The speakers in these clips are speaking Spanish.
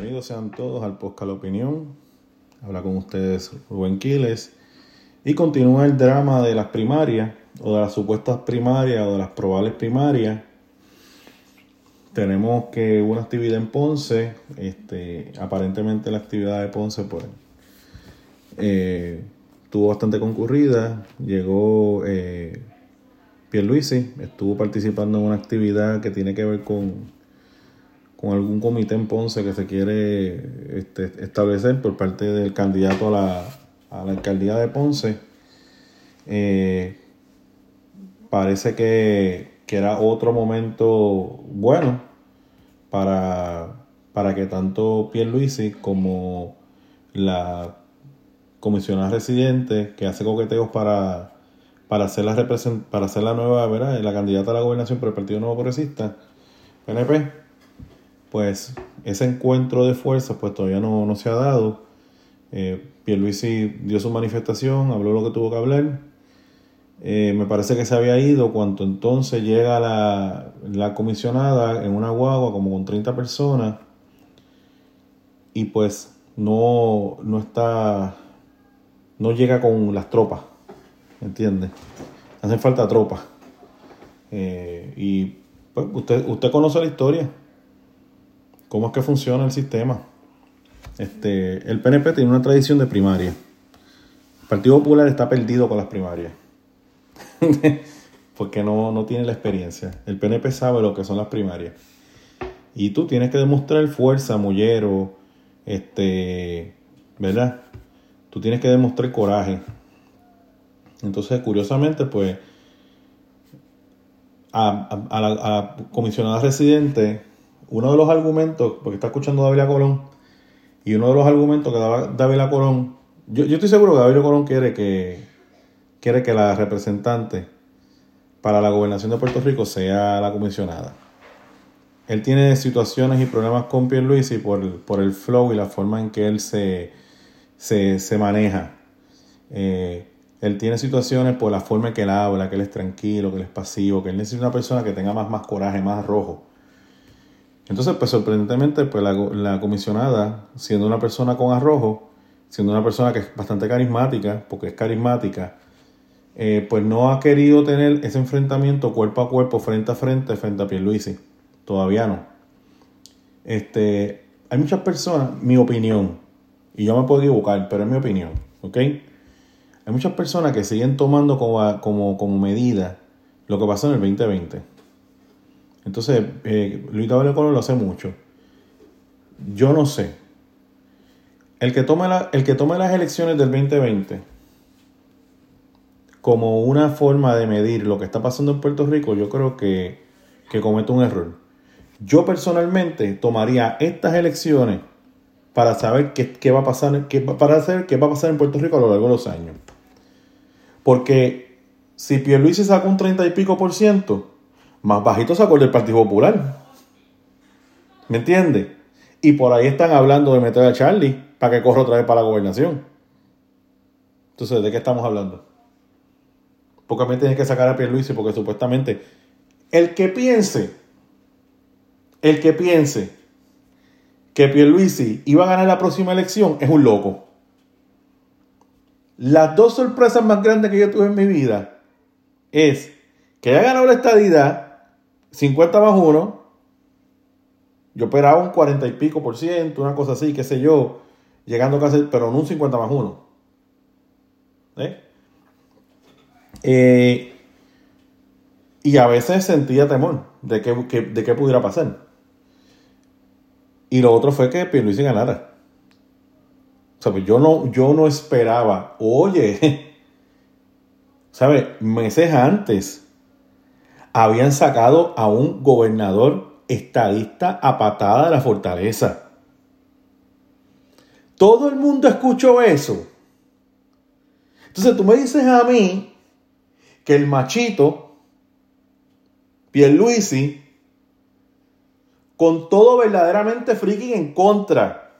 Bienvenidos sean todos al Podcast La Opinión. Habla con ustedes Rubén Quiles. Y continúa el drama de las primarias, o de las supuestas primarias, o de las probables primarias. Tenemos que una actividad en Ponce, este, aparentemente la actividad de Ponce, pues, eh, estuvo bastante concurrida. Llegó eh, Pierluisi, estuvo participando en una actividad que tiene que ver con con algún comité en Ponce que se quiere este, establecer por parte del candidato a la, a la alcaldía de Ponce. Eh, parece que, era otro momento bueno para, que tanto Pierluisi como la comisionada residente que hace coqueteos para, para, hacer, la la nueva, la candidata a la gobernación por el Partido Nuevo Progresista, PNP, pues ese encuentro de fuerzas pues todavía no, se ha dado. Eh, Pierluisi dio su manifestación, habló lo que tuvo que hablar. Eh, me parece que se había ido cuando entonces llega la, la comisionada en una guagua como con 30 personas y pues no, no está, no llega con las tropas, ¿entiendes? Hacen falta tropas. Eh, y pues usted, usted conoce la historia cómo es que funciona el sistema. Este, el PNP tiene una tradición de primaria. El Partido Popular está perdido con las primarias. Porque no, no tiene la experiencia. El PNP sabe lo que son las primarias. Y tú tienes que demostrar fuerza, mullero, este, ¿verdad? Tú tienes que demostrar coraje. Entonces, curiosamente, pues, a, a, la, a comisionada residente uno de los argumentos, porque está escuchando David Colón, y uno de los argumentos que daba David Colón, yo, yo estoy seguro que David Colón quiere que, quiere que la representante para la gobernación de Puerto Rico sea la comisionada. Él tiene situaciones y problemas con Pierluisi por, por el flow y la forma en que él se, se, maneja. Eh, él tiene situaciones por la forma en que él habla, que él es tranquilo, que él es pasivo, que él necesita una persona que tenga más, más coraje, más rojo. Entonces, pues sorprendentemente, pues la, comisionada, siendo una persona con arrojo, siendo una persona que es bastante carismática, porque es carismática, eh, pues no ha querido tener ese enfrentamiento cuerpo a cuerpo, frente a frente, frente a Pierluisi. Todavía no. Este, hay muchas personas, mi opinión, y yo me puedo equivocar, pero es mi opinión, ¿ok? Hay muchas personas que siguen tomando como, como, como medida lo que pasó en el 2020. Entonces, eh, Luis W. Colón lo hace mucho. Yo no sé. El que, tome el que tome las elecciones del 2020 como una forma de medir lo que está pasando en Puerto Rico, yo creo que, que comete un error. Yo personalmente tomaría estas elecciones para saber qué, va a pasar, qué, para qué va a pasar en Puerto Rico a lo largo de los años. Porque si Pierluisi saca un 30 y pico por ciento, más bajito sacó el Partido Popular. ¿Me entiendes? Y por ahí están hablando de meter a Charlie para que corra otra vez para la gobernación. Entonces, ¿de qué estamos hablando? Porque a mí tienes que sacar a Pierluisi porque supuestamente el que piense, el que piense que Pierluisi iba a ganar la próxima elección es un loco. Las dos sorpresas más grandes que yo tuve en mi vida es que haya ganado la estadidad 50 más 1, yo esperaba un 40 y pico por ciento, una cosa así, qué sé yo, llegando casi, pero no un 50 más 1. ¿Eh? Eh, y a veces sentía temor de qué de qué pudiera pasar. Y lo otro fue que Pierluisi ganara. O sea, pues yo no, yo no esperaba, oye, ¿sabes? Meses antes habían sacado a un gobernador estadista a patada de la fortaleza. Todo el mundo escuchó eso. Entonces tú me dices a mí que el machito, Pierluisi, con todo verdaderamente freaking en contra,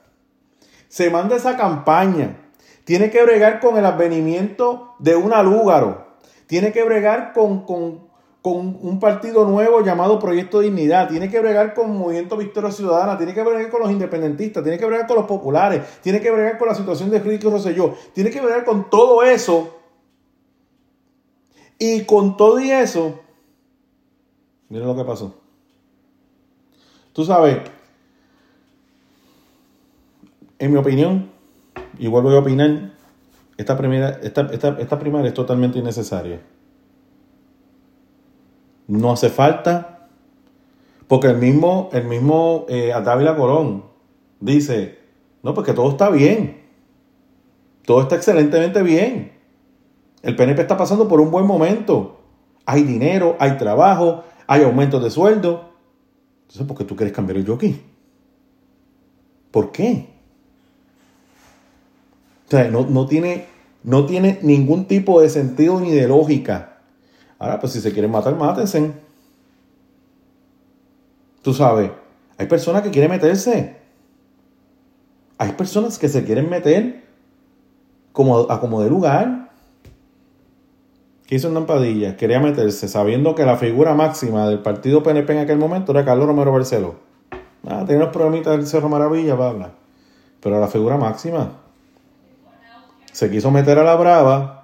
se manda esa campaña. Tiene que bregar con el advenimiento de un alúgaro. Tiene que bregar con, con con un partido nuevo llamado Proyecto Dignidad, tiene que bregar con Movimiento Victoria Ciudadana, tiene que bregar con los independentistas, tiene que bregar con los populares, tiene que bregar con la situación de Ricky Rosselló, tiene que bregar con todo eso. Y con todo y eso, miren lo que pasó. Tú sabes, en mi opinión, y vuelvo a opinar, esta, primera, esta, esta primaria es totalmente innecesaria. No hace falta, porque el mismo, el mismo eh, Atávila Colón dice, no, porque todo está bien, todo está excelentemente bien. El PNP está pasando por un buen momento. Hay dinero, hay trabajo, hay aumentos de sueldo. Entonces, ¿por qué tú quieres cambiar el jockey? ¿Por qué? O sea, no, no, tiene, no tiene ningún tipo de sentido ni de lógica. Ahora, pues si se quieren matar, mátense. Tú sabes, hay personas que quieren meterse. Hay personas que se quieren meter como, a como de lugar. ¿Qué hizo Hernán? Quería meterse sabiendo que la figura máxima del partido PNP en aquel momento era Carlos Romero Barceló. Ah, tenía los problemitas del Cerro Maravilla, va hablar. Pero la figura máxima. Se quiso meter a la brava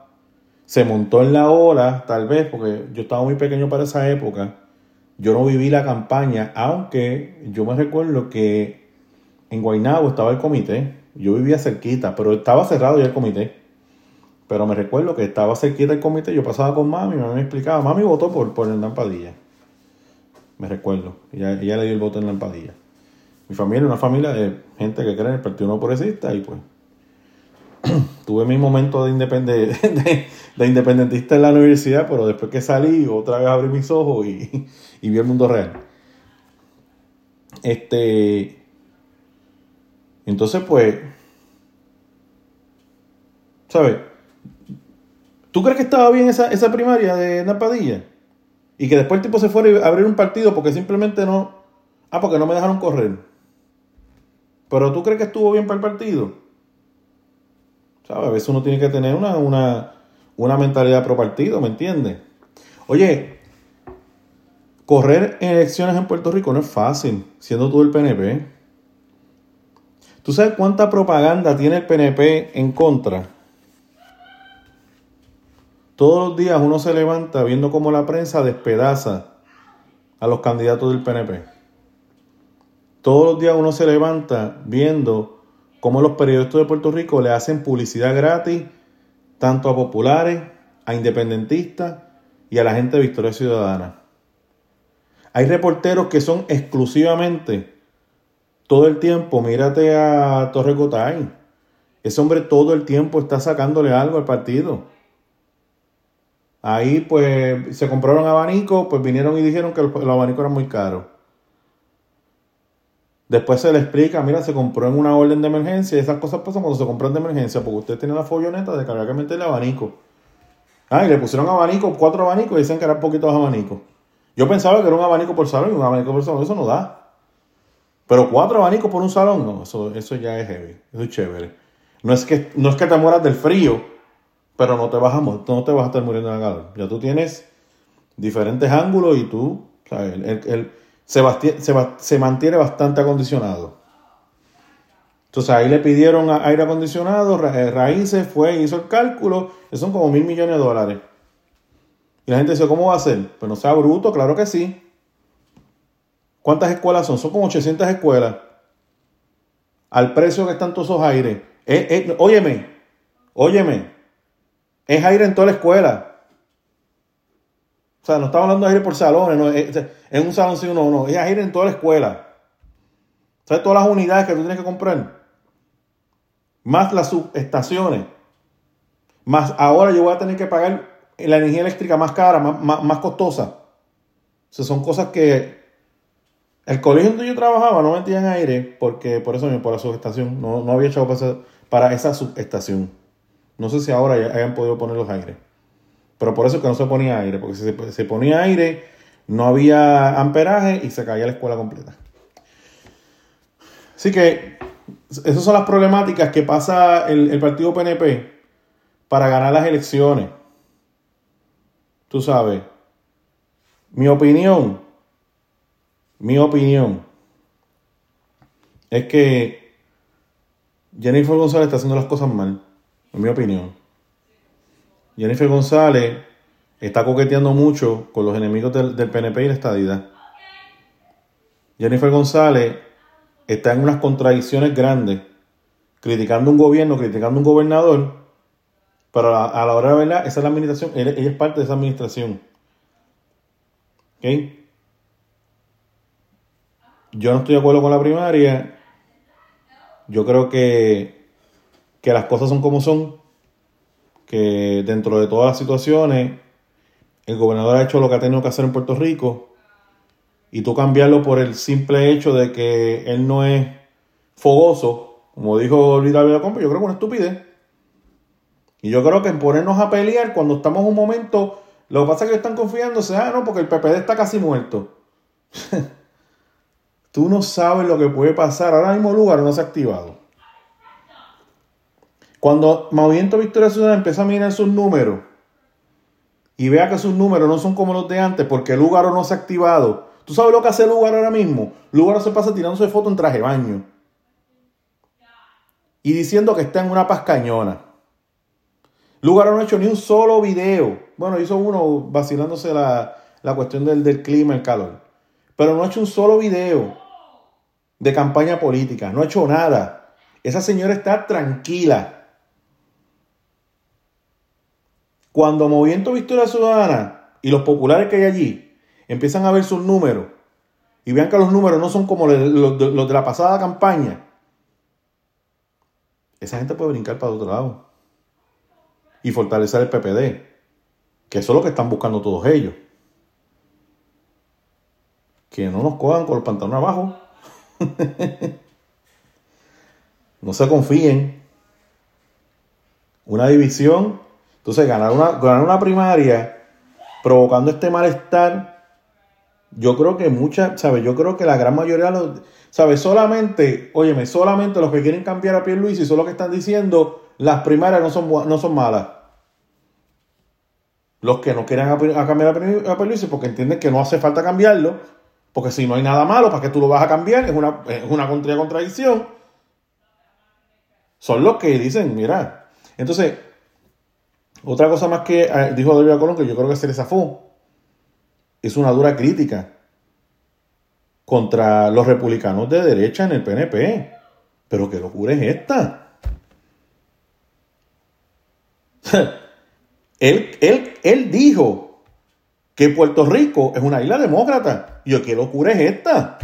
se montó en la ola, tal vez, porque yo estaba muy pequeño para esa época. Yo no viví la campaña, aunque yo me recuerdo que en Guaynabo estaba el comité. Yo vivía cerquita, pero estaba cerrado ya el comité. Pero me recuerdo que estaba cerquita el comité. Yo pasaba con mami, mi mamá me explicaba. Mami votó por, por el Lampadilla. Me recuerdo. Ella, ella le dio el voto en Lampadilla. Mi familia es una familia de gente que cree en el Partido No Progresista y pues tuve mi momento de, de, independentista en la universidad, pero después que salí, otra vez abrí mis ojos y, vi el mundo real. Este. Entonces, pues. ¿Sabes? ¿Tú crees que estaba bien esa, esa primaria de Napadilla? Y que después el tipo se fuera a abrir un partido porque simplemente no. Ah, porque no me dejaron correr. Pero tú crees que estuvo bien para el partido? A veces uno tiene que tener una, una, mentalidad pro partido, ¿me entiendes? Oye, correr en elecciones en Puerto Rico no es fácil, siendo tú el PNP. ¿Tú sabes cuánta propaganda tiene el PNP en contra? Todos los días uno se levanta viendo cómo la prensa despedaza a los candidatos del PNP. Todos los días uno se levanta viendo como los periodistas de Puerto Rico le hacen publicidad gratis tanto a populares, a independentistas y a la gente de Victoria Ciudadana. Hay reporteros que son exclusivamente todo el tiempo, mírate a Torre Gotay. Ese hombre todo el tiempo está sacándole algo al partido. Ahí pues se compraron abanicos, pues vinieron y dijeron que los, abanicos eran muy caros. Después se le explica, mira, se compró en una orden de emergencia y esas cosas pasan cuando se compran de emergencia, porque usted tiene la folloneta de que había que meterle abanico. Ah, y le pusieron abanico, cuatro abanicos y dicen que eran poquitos abanicos. Yo pensaba que era un abanico por salón y un abanico por salón, eso no da. Pero cuatro abanicos por un salón, no, eso, eso ya es heavy, eso es chévere. No es, que, no es que te mueras del frío, pero no te vas a, no te vas a estar muriendo de calor. Ya tú tienes diferentes ángulos y tú, o sea, el se, mantiene bastante acondicionado. Entonces ahí le pidieron aire acondicionado, eh, raíces, fue, hizo el cálculo, que son como mil millones de dólares. Y la gente dice, ¿cómo va a ser? Pues no sea bruto, claro que sí. ¿Cuántas escuelas son? Son como 800 escuelas. Al precio que están todos esos aires. Eh, eh, óyeme, óyeme. Es aire en toda la escuela. O sea, no estamos hablando de aire por salones, no, en un salón sí uno no, es aire en toda la escuela. ¿Sabes todas las unidades que tú tienes que comprar? Más las subestaciones. Más ahora yo voy a tener que pagar la energía eléctrica más cara, más, costosa. O sea, son cosas que el colegio donde yo trabajaba no metían aire porque por eso por la subestación. No, no había echado para para esa subestación. No sé si ahora hayan podido poner los aires. Pero por eso es que no se ponía aire, porque si se, ponía aire, no había amperaje y se caía la escuela completa. Así que esas son las problemáticas que pasa el, partido PNP para ganar las elecciones. Tú sabes, Mi opinión, mi opinión, es que Jennifer González está haciendo las cosas mal, en mi opinión. Jennifer González está coqueteando mucho con los enemigos del, del PNP y la estadidad. Jennifer González está en unas contradicciones grandes, criticando un gobierno, criticando un gobernador, pero a la, hora de verdad, esa es la administración, ella, es parte de esa administración. ¿Ok? Yo no estoy de acuerdo con la primaria. Yo creo que, que las cosas son como son, que dentro de todas las situaciones, el gobernador ha hecho lo que ha tenido que hacer en Puerto Rico y tú cambiarlo por el simple hecho de que él no es fogoso, como dijo Luis David yo creo que una estupidez. Y yo creo que en ponernos a pelear cuando estamos en un momento, lo que pasa es que están confiándose, ah, no, porque el PPD está casi muerto. Tú no sabes lo que puede pasar. Ahora mismo lugar no se ha activado. Cuando Movimiento Victoria Ciudadana empieza a mirar sus números y vea que sus números no son como los de antes porque el lugar no se ha activado ¿Tú sabes lo que hace lugar ahora mismo? Lugar se pasa tirándose fotos en traje de baño. Y diciendo que está en una paz cañona. Lugar no ha hecho ni un solo video. Bueno, hizo uno vacilándose la, cuestión del, del clima, el calor. Pero no ha hecho un solo video de campaña política. No ha hecho nada. Esa señora está tranquila. Cuando Movimiento Victoria Ciudadana y los populares que hay allí empiezan a ver sus números y vean que los números no son como los de, la pasada campaña, esa gente puede brincar para otro lado y fortalecer el PPD, que eso es lo que están buscando todos ellos. Que no nos cojan con los pantalones abajo. no se confíen. Una división. Entonces, ganar una, ganar una primaria provocando este malestar yo creo que muchas, ¿sabes? Yo creo que la gran mayoría, los, ¿sabes? Solamente, óyeme, solamente los que quieren cambiar a Luis y son los que están diciendo las primarias no son, no son malas. Los que no quieren a, cambiar a Luis porque entienden que no hace falta cambiarlo, porque si no hay nada malo, ¿para qué tú lo vas a cambiar? Es una, es una contradicción. Son los que dicen, mira. Entonces, otra cosa más que eh, dijo David Colón, que yo creo que se le zafó es una dura crítica contra los republicanos de derecha en el PNP. Pero qué locura es esta. él, él, él dijo que Puerto Rico es una isla demócrata. Y yo, ¿qué locura es esta?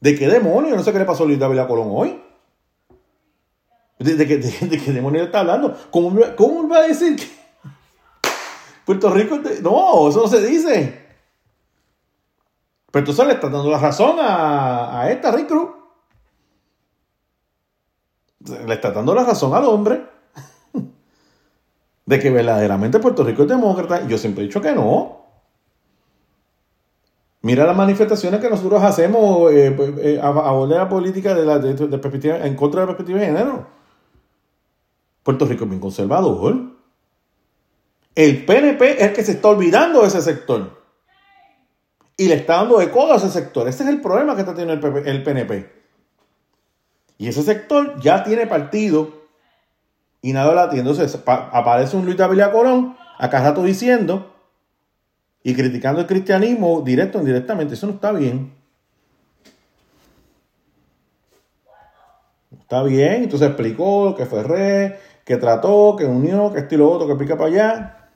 ¿De qué demonio? No sé qué le pasó a Luis David Colón hoy. ¿De, qué, de, demonio está hablando? ¿Cómo, ¿Cómo va a decir que, Puerto Rico, no, eso no se dice. Pero entonces le está dando la razón a, a esta Rick Cruz. Le está dando la razón al hombre de que verdaderamente Puerto Rico es demócrata. Yo siempre he dicho que no. Mira las manifestaciones que nosotros hacemos eh, pues, eh, a favor de la política de la, perspectiva, en contra de la perspectiva de género. Puerto Rico es bien conservador. El PNP es el que se está olvidando de ese sector. Y le está dando de codo a ese sector. Ese es el problema que está teniendo el, PNP. Y ese sector ya tiene partido y nada la tiene. Entonces aparece un Luis David Corón acá rato diciendo y criticando el cristianismo directo o indirectamente. Eso no está bien. Está bien. Entonces explicó que fue rey, que trató, que unió, que estilo otro, que pica para allá.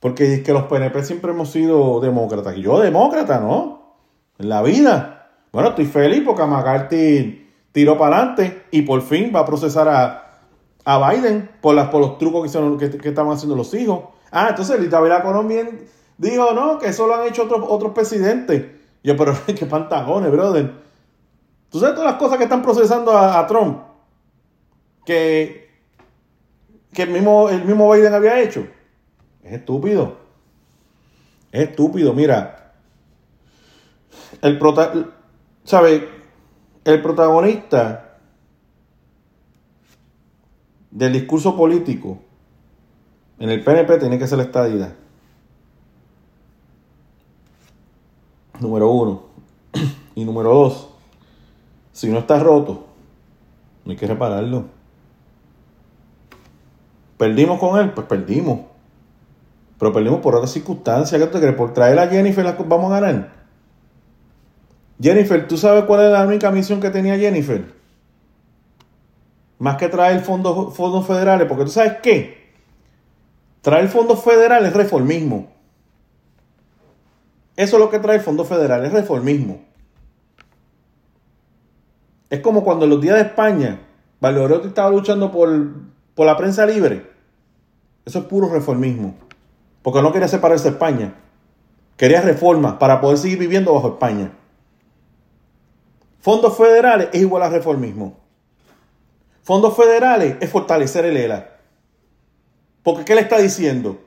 Porque es que los PNP siempre hemos sido demócratas. Y yo demócrata, ¿no? En la vida. Bueno, estoy feliz porque McCarthy tiró para adelante y por fin va a procesar a, Biden por, las, por los trucos que, que, estaban haciendo los hijos. Ah, entonces Isabel Colombia dijo, no, que eso lo han hecho otros, otros presidentes. Yo, pero qué pantalones, brother. ¿Tú sabes todas las cosas que están procesando a, Trump? Que, que el, mismo, el mismo Biden había hecho. Es estúpido. Es estúpido. Mira, el prota ¿sabe? El protagonista del discurso político en el PNP tiene que ser la estadidad. Número uno. Y número dos, si no está roto, no hay que repararlo. ¿Perdimos con él? Pues perdimos. Pero perdimos por otras circunstancias. ¿Qué te crees? ¿Por traer a Jennifer vamos a ganar? Jennifer, ¿tú sabes cuál es la única misión que tenía Jennifer? Más que traer fondos, fondos federales, porque tú sabes qué? Traer fondos federales es reformismo. Eso es lo que trae el Fondo Federal, es reformismo. Es como cuando en los días de España, Valerotti estaba luchando por, por la prensa libre. Eso es puro reformismo. Porque no quería separarse de España. Quería reformas para poder seguir viviendo bajo España. Fondos federales es igual a reformismo. Fondos federales es fortalecer el ELA. Porque ¿qué le está diciendo?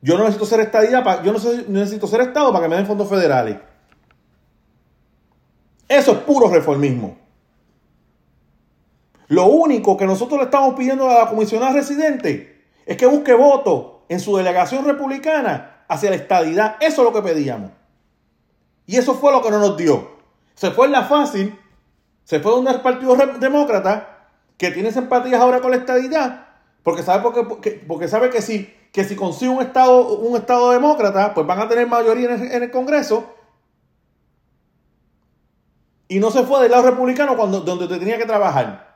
Yo no necesito ser estadía, para, yo no necesito ser Estado para que me den fondos federales. Eso es puro reformismo. Lo único que nosotros le estamos pidiendo a la comisionada residente es que busque votos en su delegación republicana hacia la estadidad. Eso es lo que pedíamos. Y eso fue lo que no nos dio. Se fue en la fácil, se fue donde el Partido Demócrata, que tiene simpatías ahora con la estadidad, porque sabe, porque, porque sabe que si que si consigue un estado, un estado demócrata, pues van a tener mayoría en el, Congreso. Y no se fue del lado republicano cuando, donde te tenía que trabajar.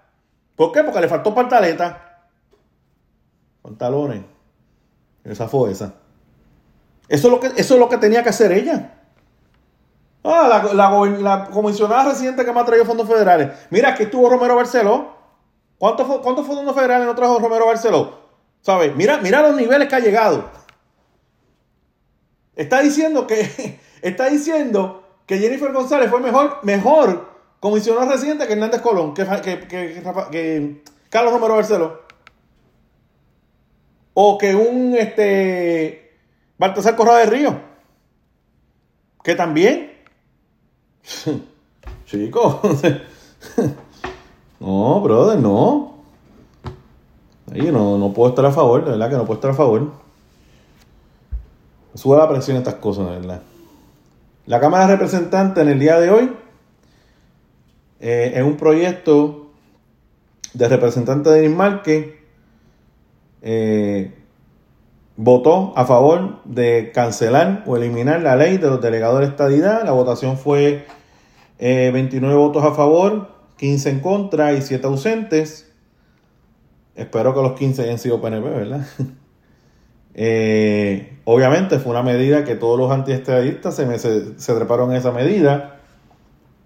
¿Por qué? Porque le faltó pantaleta. Pantalones. Esa fue esa. Eso es lo que, eso es lo que tenía que hacer ella. Ah, la, comisionada residente que me ha traído fondos federales. Mira, aquí estuvo Romero Barceló. ¿Cuántos fondos federales no trajo Romero Barceló? ¿Sabes? Mira, mira los niveles que ha llegado. Está diciendo que, está diciendo que Jennifer González fue mejor, mejor comisionado residente que Hernández Colón, que, que, Carlos Romero Barceló. O que un este, Baltasar Corrado de Río. Que también. Chico. no, brother, no. Ahí no, no puedo estar a favor, de verdad que no puedo estar a favor. Sube la presión estas cosas, de verdad. La Cámara de Representantes en el día de hoy eh, es un proyecto de representante de Nismarque eh, votó a favor de cancelar o eliminar la ley de los delegados de estadidad. La votación fue 29 eh, votos a favor, 15 en contra y 7 ausentes. Espero que los 15 hayan sido PNP, ¿verdad? Eh, obviamente fue una medida que todos los antiestadistas se, se, treparon en esa medida.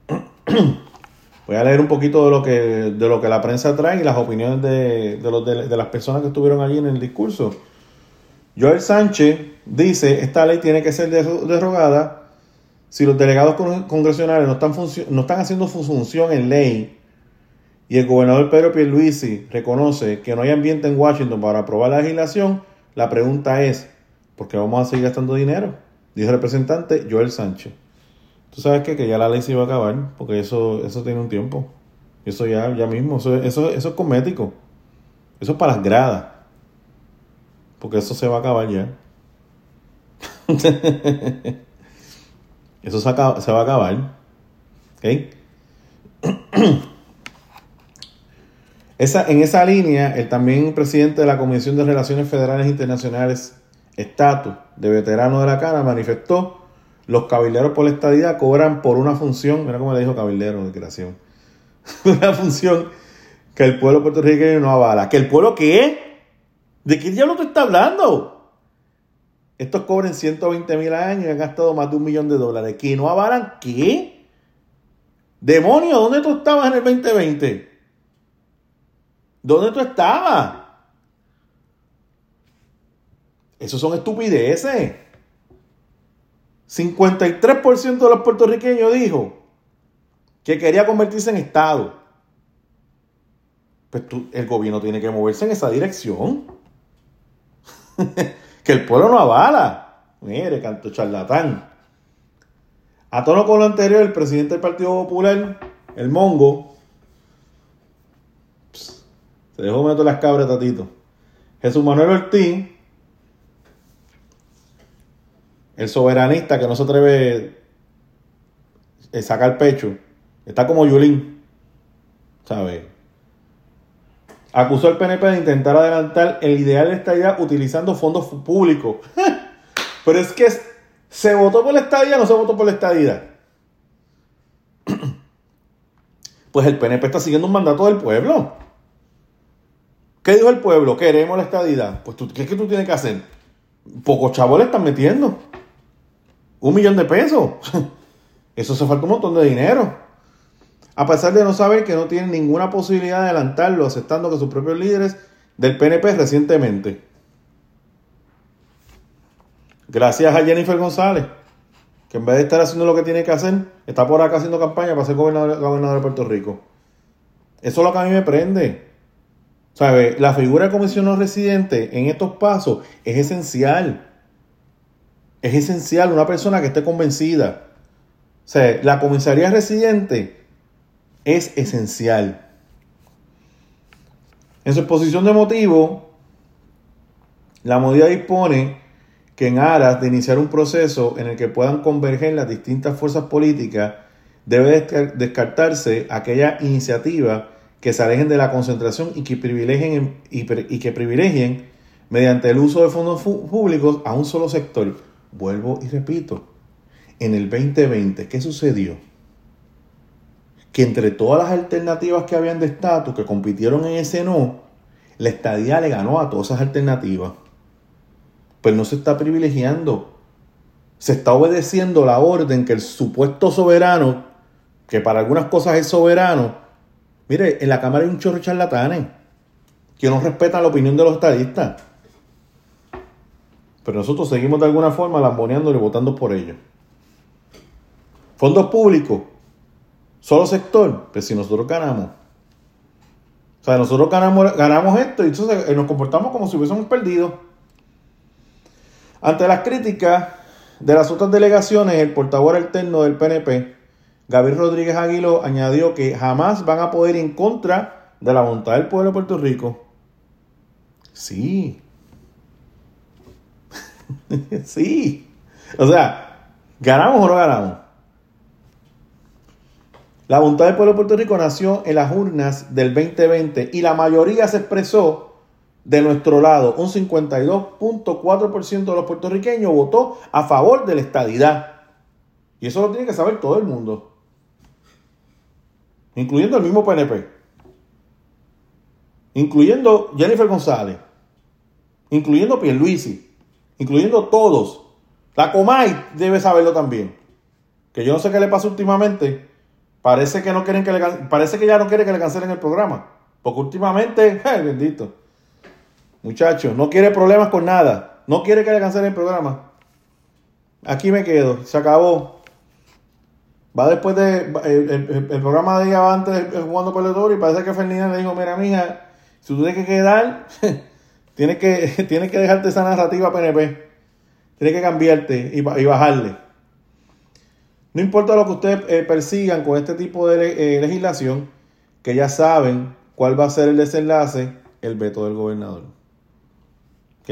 Voy a leer un poquito de lo que, de lo que la prensa trae y las opiniones de, los, de, las personas que estuvieron allí en el discurso. Joel Sánchez dice, esta ley tiene que ser derogada si los delegados congresionales no están, no están haciendo su función en ley y el gobernador Pedro Pierluisi reconoce que no hay ambiente en Washington para aprobar la legislación, la pregunta es, ¿por qué vamos a seguir gastando dinero? Dijo el representante Joel Sánchez. Tú sabes qué? que ya la ley se iba a acabar, porque eso, eso tiene un tiempo. Eso ya, ya mismo, eso, eso, eso es cosmético. Eso es para las gradas. Porque eso se va a acabar ya. eso se, se va a acabar. ¿Ok? en esa línea, el también presidente de la Comisión de Relaciones Federales Internacionales, estatus de veterano de la Cámara, manifestó los cabilderos por la estadía cobran por una función, mira cómo le dijo cabildero de creación, una función que el pueblo puertorriqueño no avala. ¿Que el pueblo qué? ¿De qué diablo te está hablando? Estos cobran 120 mil años y han gastado más de un millón de dólares. ¿Que no avalan qué? Demonio, ¿dónde tú estabas en el 2020? ¿Dónde tú estabas? Esos son estupideces. 53% de los puertorriqueños dijo que quería convertirse en Estado. Pues el gobierno tiene que moverse en esa dirección. que el pueblo no avala. Mire, canto charlatán. A tono con lo anterior, el presidente del Partido Popular, el Mongo, te dejo meter las cabras, tatito. Jesús Manuel Ortiz, el soberanista que no se atreve eh, saca el pecho. Está como Yulín, ¿sabes? Acusó al PNP de intentar adelantar el ideal de estadía utilizando fondos públicos. Pero es que se votó por la estadía, no se votó por la estadía. Pues el PNP está siguiendo un mandato del pueblo. ¿Qué dijo el pueblo? Queremos la estadidad. Pues tú, ¿qué es que tú tienes que hacer? Pocos chavos le están metiendo. Un millón de pesos. Eso se falta un montón de dinero. A pesar de no saber que no tienen ninguna posibilidad de adelantarlo, aceptando que sus propios líderes del PNP recientemente. Gracias a Jennifer González, que en vez de estar haciendo lo que tiene que hacer, está por acá haciendo campaña para ser gobernador, de Puerto Rico. Eso es lo que a mí me prende. ¿Sabe? La figura de comisionado residente en estos pasos es esencial. Es esencial una persona que esté convencida. O sea, la comisaría residente es esencial. En su exposición de motivo, la medida dispone que en aras de iniciar un proceso en el que puedan converger las distintas fuerzas políticas, debe descartarse aquella iniciativa que se alejen de la concentración y que privilegien, y, que privilegien mediante el uso de fondos públicos a un solo sector. Vuelvo y repito, en el 2020, ¿qué sucedió? Que entre todas las alternativas que habían de estatus que compitieron en ese no, la estadía le ganó a todas esas alternativas. Pero no se está privilegiando. Se está obedeciendo la orden que el supuesto soberano, que para algunas cosas es soberano, Mire, en la Cámara hay un chorro de charlatanes que no respetan la opinión de los estadistas. Pero nosotros seguimos de alguna forma lamboneando y votando por ellos. Fondos públicos, solo sector, pues si nosotros ganamos. O sea, nosotros ganamos, ganamos esto y entonces eh, nos comportamos como si hubiésemos perdido. Ante las críticas de las otras delegaciones, el portavoz alterno del PNP, Gabriel Rodríguez Aguiló añadió que jamás van a poder ir en contra de la voluntad del pueblo de Puerto Rico. Sí. sí. O sea, ¿ganamos o no ganamos? La voluntad del pueblo de Puerto Rico nació en las urnas del 2020 y la mayoría se expresó de nuestro lado. Un 52.4% de los puertorriqueños votó a favor de la estadidad. Y eso lo tiene que saber todo el mundo incluyendo el mismo PNP, incluyendo Jennifer González, incluyendo Pierluisi, incluyendo todos. La Comay debe saberlo también. Que yo no sé qué le pasa últimamente. Parece que no quieren que le parece que ya no quiere que le cancelen el programa. Porque últimamente, bendito. Muchachos, no quiere problemas con nada. No quiere que le cancelen el programa. Aquí me quedo. Se acabó. Va después de. El, programa de ella antes jugando por el y parece que Ferdinand le dijo: Mira, mija, si tú tienes que quedar, tienes que, tienes que dejarte esa narrativa PNP. Tienes que cambiarte y, bajarle. No importa lo que ustedes eh, persigan con este tipo de eh, legislación, que ya saben cuál va a ser el desenlace, el veto del gobernador. ¿Ok?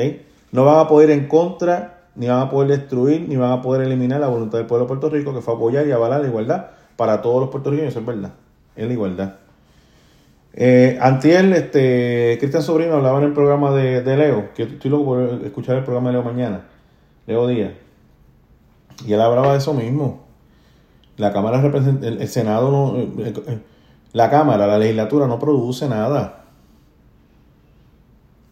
No van a poder ir en contra ni van a poder destruir, ni van a poder eliminar la voluntad del pueblo de Puerto Rico, que fue apoyar y avalar la igualdad para todos los puertorriqueños, eso es verdad, es la igualdad. Eh, antier, este, Cristian Sobrino hablaba en el programa de, Leo, que estoy loco por escuchar el programa de Leo mañana, Leo Díaz, y él hablaba de eso mismo. La Cámara representa, el, Senado no, eh, eh, la Cámara, la legislatura no produce nada.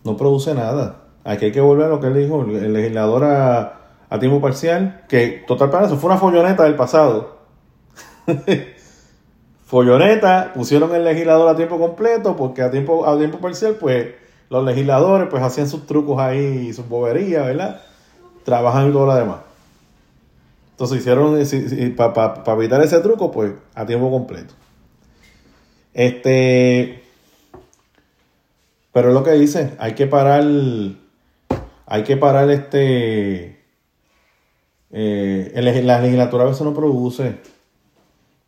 No produce nada. Aquí hay que volver a lo que él dijo, el legislador a, tiempo parcial, que total para eso fue una folloneta del pasado. folloneta, pusieron el legislador a tiempo completo, porque a tiempo, a tiempo parcial, pues los legisladores pues hacían sus trucos ahí sus boberías, ¿verdad? Trabajan y todo lo demás. Entonces hicieron, para evitar ese truco, pues a tiempo completo. Este, pero es lo que dice, hay que parar hay que parar este... Eh, la legislatura a veces no produce,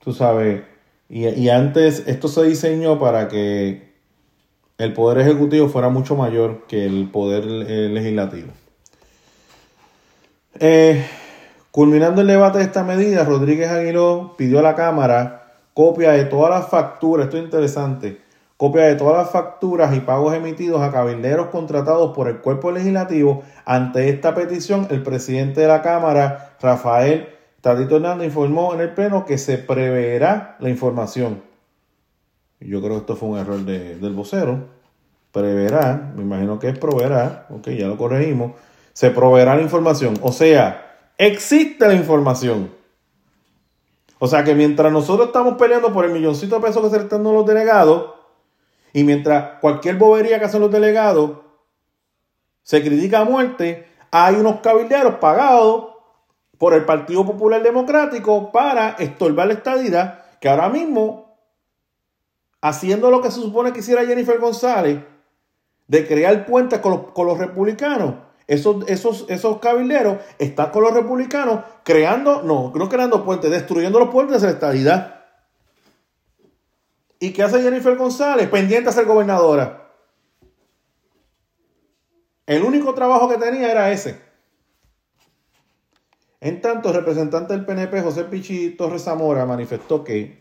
tú sabes, y, antes esto se diseñó para que el poder ejecutivo fuera mucho mayor que el poder eh, legislativo. Eh, Culminando el debate de esta medida, Rodríguez Aguiló pidió a la Cámara copia de todas las facturas, esto es interesante, copia de todas las facturas y pagos emitidos a cabilderos contratados por el cuerpo legislativo. Ante esta petición, el presidente de la Cámara, Rafael Tadito Hernández, informó en el Pleno que se preverá la información. Yo creo que esto fue un error del vocero. Preverá, me imagino que es proveerá, ok, ya lo corregimos. Se proveerá la información. O sea, existe la información. O sea que mientras nosotros estamos peleando por el milloncito de pesos que se le están dando los delegados, y mientras cualquier bobería que hacen los delegados se critica a muerte, hay unos cabilderos pagados por el Partido Popular Democrático para estorbar la estadidad, que ahora mismo, haciendo lo que se supone que hiciera Jennifer González, de crear puentes con los, con los republicanos, esos, esos, esos están con los republicanos creando, no, no creando puentes, destruyendo los puentes de la estadidad. ¿Y qué hace Jennifer González? Pendiente a ser gobernadora. El único trabajo que tenía era ese. En tanto, el representante del PNP, José Pichi Torres Zamora, manifestó que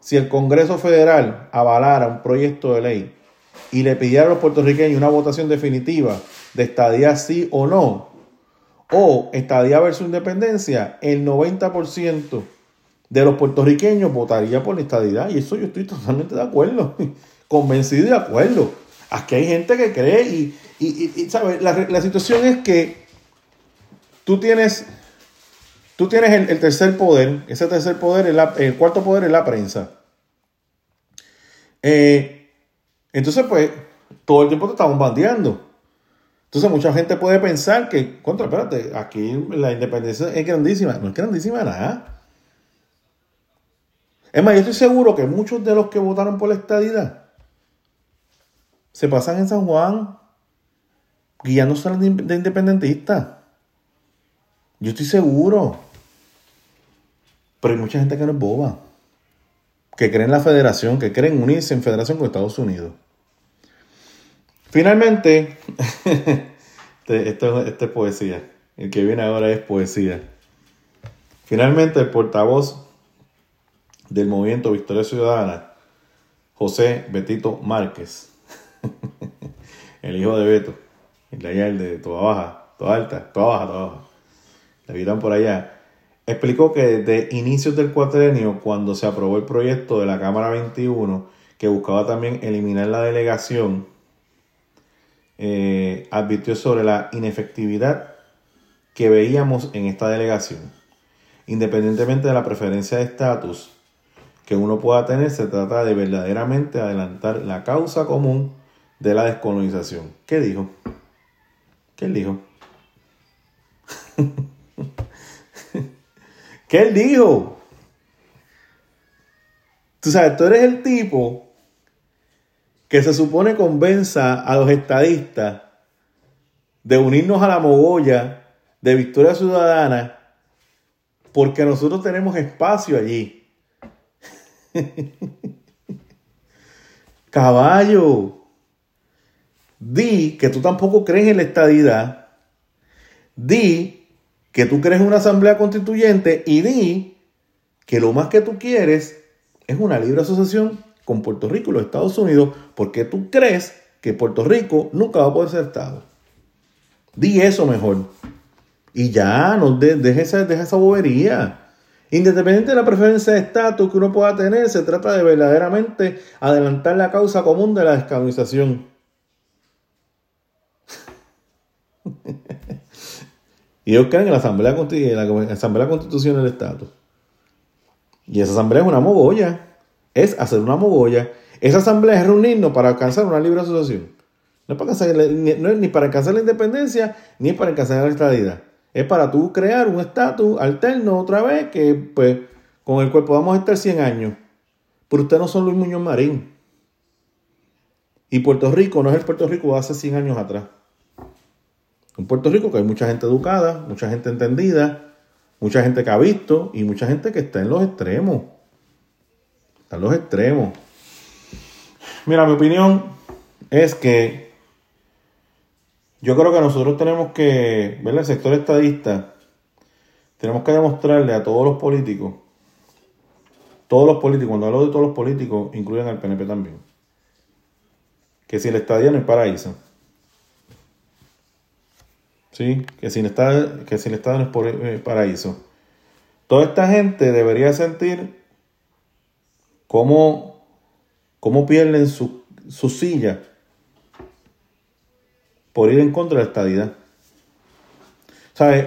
si el Congreso Federal avalara un proyecto de ley y le pidiera a los puertorriqueños una votación definitiva de estadía sí o no, o estadía versus independencia, el 90% de los puertorriqueños votaría por la estadidad. Y eso yo estoy totalmente de acuerdo, convencido y de acuerdo. Aquí hay gente que cree y, y, ¿sabes? La, situación es que tú tienes, tú tienes el, tercer poder, ese tercer poder, el, el cuarto poder es la prensa. Eh, entonces, pues, todo el tiempo te está bombardeando. Entonces, mucha gente puede pensar que, contra, espérate, aquí la independencia es grandísima. No es grandísima nada. Es más, yo estoy seguro que muchos de los que votaron por la estadidad se pasan en San Juan guiándose de independentistas. Yo estoy seguro. Pero hay mucha gente que no es boba. Que cree en la federación, que cree en unirse en federación con Estados Unidos. Finalmente, este, es poesía. El que viene ahora es poesía. Finalmente, el portavoz del movimiento Victoria Ciudadana, José Betito Márquez, el hijo de Beto, el de allá, el de toda baja, toda alta, toda baja, toda baja, habitan por allá, explicó que desde inicios del cuatrenio, cuando se aprobó el proyecto de la Cámara 21, que buscaba también eliminar la delegación, eh, advirtió sobre la inefectividad que veíamos en esta delegación. Independientemente de la preferencia de estatus, que uno pueda tener, se trata de verdaderamente adelantar la causa común de la descolonización. ¿Qué dijo? ¿Qué dijo? ¿Qué él dijo? Tú sabes, tú eres el tipo que se supone convenza a los estadistas de unirnos a la mogolla de Victoria Ciudadana porque nosotros tenemos espacio allí. Caballo, di que tú tampoco crees en la estadidad, di que tú crees una asamblea constituyente y di que lo más que tú quieres es una libre asociación con Puerto Rico y los Estados Unidos porque tú crees que Puerto Rico nunca va a poder ser Estado. Di eso mejor. Y ya, no deje esa, deja esa bobería. Independiente de la preferencia de estatus que uno pueda tener, se trata de verdaderamente adelantar la causa común de la descolonización. y ellos creen en la Asamblea, la Asamblea Constitucional del Estatus. Y esa asamblea es una mogolla. Es hacer una mogolla. Esa asamblea es reunirnos para alcanzar una libre asociación. No es, para alcanzar, no es ni para alcanzar la independencia, ni para alcanzar la estabilidad es para tú crear un estatus alterno otra vez que pues con el cual podamos estar 100 años. Pero usted no son Luis Muñoz Marín. Y Puerto Rico no es el Puerto Rico de hace 100 años atrás. Un Puerto Rico que hay mucha gente educada, mucha gente entendida, mucha gente que ha visto y mucha gente que está en los extremos. Está en los extremos. Mira, mi opinión es que yo creo que nosotros tenemos que, ver El sector estadista tenemos que demostrarle a todos los políticos, todos los políticos, cuando hablo de todos los políticos, incluyen al PNP también, que si el estadio no es paraíso, ¿sí? que si el estadio, que si el estadio no es eh, paraíso, toda esta gente debería sentir cómo, cómo pierden su, su silla por ir en contra de la estadidad. ¿Sabes?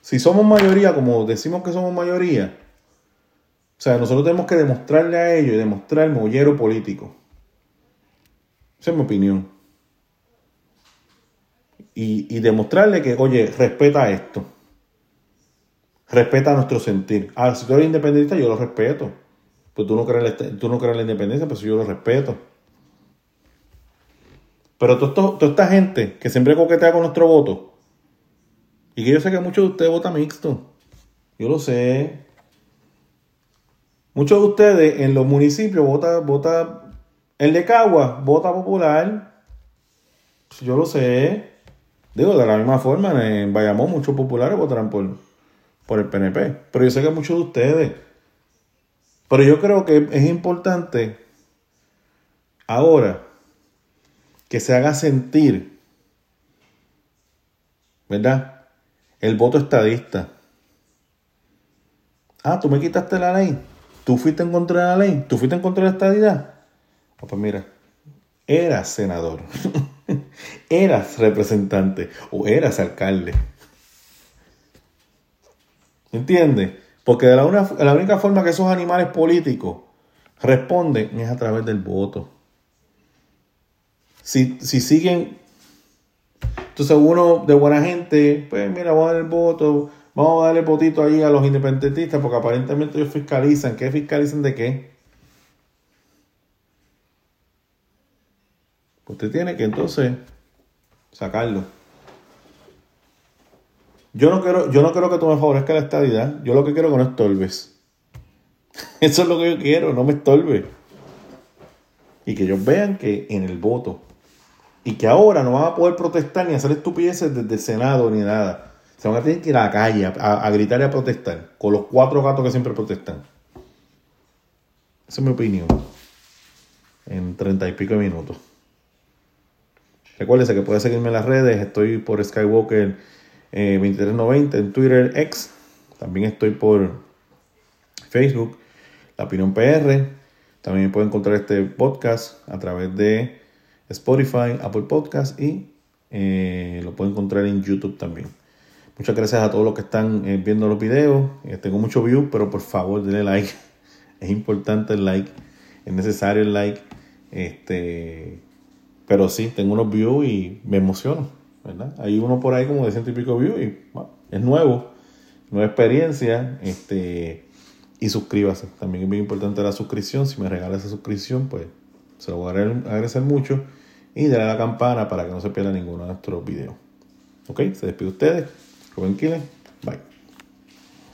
Si somos mayoría, como decimos que somos mayoría, o sea, nosotros tenemos que demostrarle a ellos y demostrar el mollero político. Esa es mi opinión. Y, demostrarle que, oye, respeta esto. Respeta nuestro sentir. Ah, si tú eres independiente, yo lo respeto. Pues tú no crees, tú no crees en la independencia, pero yo lo respeto. Pero toda esta gente que siempre coquetea con nuestro voto, y que yo sé que muchos de ustedes votan mixto, yo lo sé. Muchos de ustedes en los municipios votan, vota, el de Cagua vota popular, yo lo sé. Digo, de la misma forma, en Bayamón muchos populares votarán por, el PNP. Pero yo sé que muchos de ustedes. Pero yo creo que es importante ahora que se haga sentir, ¿verdad? El voto estadista. Ah, tú me quitaste la ley. Tú fuiste en contra de la ley. Tú fuiste en contra de la estadidad. Ah, pues mira, eras senador. eras representante o eras alcalde. ¿Entiendes? Porque de la, la única forma que esos animales políticos responden es a través del voto si, si siguen, entonces uno de buena gente, pues mira, vamos a dar el voto, vamos a darle el votito ahí a los independentistas, porque aparentemente ellos fiscalizan. ¿Qué fiscalizan de qué? Usted tiene que entonces sacarlo. Yo no quiero, yo no quiero que tú me favorezcas la estabilidad. Yo lo que quiero es que no estorbes. Eso es lo que yo quiero, no me estorbe. Y que ellos vean que en el voto y que ahora no van a poder protestar ni hacer estupideces desde el Senado ni nada. Se van a tener que ir a la calle a, gritar y a protestar con los cuatro gatos que siempre protestan. Esa es mi opinión. En treinta y pico de minutos. Recuérdese que puede seguirme en las redes. Estoy por Skywalker 2390 eh, en Twitter X. También estoy por Facebook, La Opinión PR. También puede encontrar este podcast a través de Spotify, Apple Podcast y eh, lo pueden encontrar en YouTube también. Muchas gracias a todos los que están eh, viendo los videos. Tengo muchos views, pero por favor denle like. Es importante el like. Es necesario el like. Este, pero sí, tengo unos views y me emociono. ¿verdad? Hay uno por ahí como de ciento y pico views y es nuevo. Nueva experiencia. Este, y suscríbase. También es muy importante la suscripción. Si me regala esa suscripción, pues se lo voy a agradecer mucho. Y dale a la campana para que no se pierda ninguno de nuestros videos. Ok, se despide ustedes. Rubén Bye.